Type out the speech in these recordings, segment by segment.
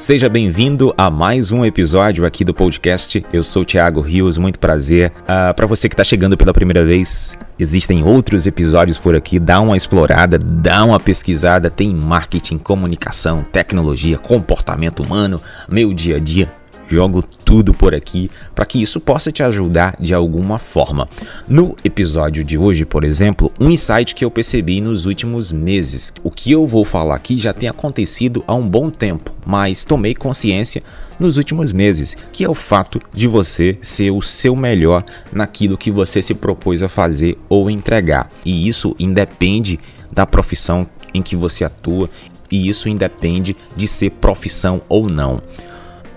Seja bem-vindo a mais um episódio aqui do podcast. Eu sou o Thiago Rios, muito prazer. Uh, ah, Para você que está chegando pela primeira vez, existem outros episódios por aqui. Dá uma explorada, dá uma pesquisada. Tem marketing, comunicação, tecnologia, comportamento humano, meu dia a dia jogo tudo por aqui para que isso possa te ajudar de alguma forma. No episódio de hoje, por exemplo, um insight que eu percebi nos últimos meses. O que eu vou falar aqui já tem acontecido há um bom tempo, mas tomei consciência nos últimos meses, que é o fato de você ser o seu melhor naquilo que você se propôs a fazer ou entregar. E isso independe da profissão em que você atua, e isso independe de ser profissão ou não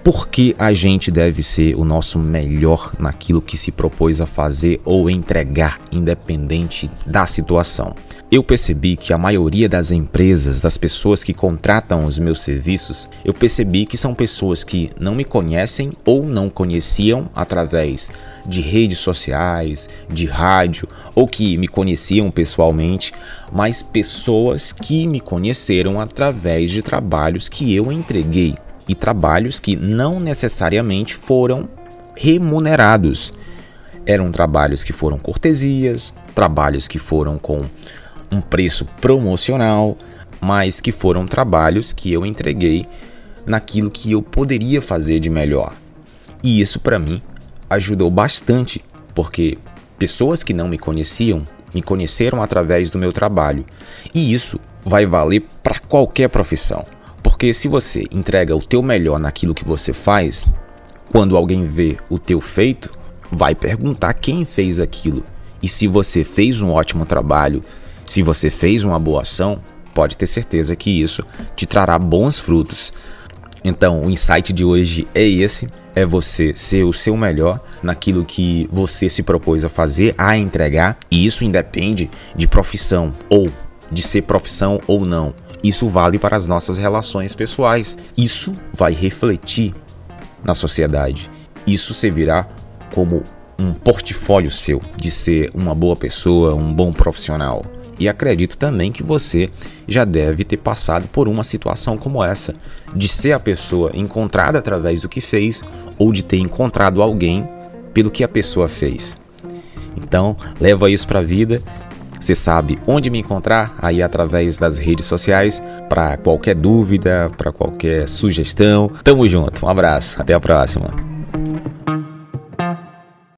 por que a gente deve ser o nosso melhor naquilo que se propôs a fazer ou entregar, independente da situação. Eu percebi que a maioria das empresas, das pessoas que contratam os meus serviços, eu percebi que são pessoas que não me conhecem ou não conheciam através de redes sociais, de rádio ou que me conheciam pessoalmente, mas pessoas que me conheceram através de trabalhos que eu entreguei e trabalhos que não necessariamente foram remunerados. Eram trabalhos que foram cortesias, trabalhos que foram com um preço promocional, mas que foram trabalhos que eu entreguei naquilo que eu poderia fazer de melhor. E isso para mim ajudou bastante, porque pessoas que não me conheciam me conheceram através do meu trabalho. E isso vai valer para qualquer profissão. Porque se você entrega o teu melhor naquilo que você faz, quando alguém vê o teu feito, vai perguntar quem fez aquilo. E se você fez um ótimo trabalho, se você fez uma boa ação, pode ter certeza que isso te trará bons frutos. Então, o insight de hoje é esse: é você ser o seu melhor naquilo que você se propôs a fazer, a entregar, e isso independe de profissão ou de ser profissão ou não. Isso vale para as nossas relações pessoais. Isso vai refletir na sociedade. Isso servirá como um portfólio seu de ser uma boa pessoa, um bom profissional. E acredito também que você já deve ter passado por uma situação como essa, de ser a pessoa encontrada através do que fez ou de ter encontrado alguém pelo que a pessoa fez. Então, leva isso para a vida você sabe onde me encontrar aí através das redes sociais para qualquer dúvida, para qualquer sugestão. Tamo junto. Um abraço. Até a próxima.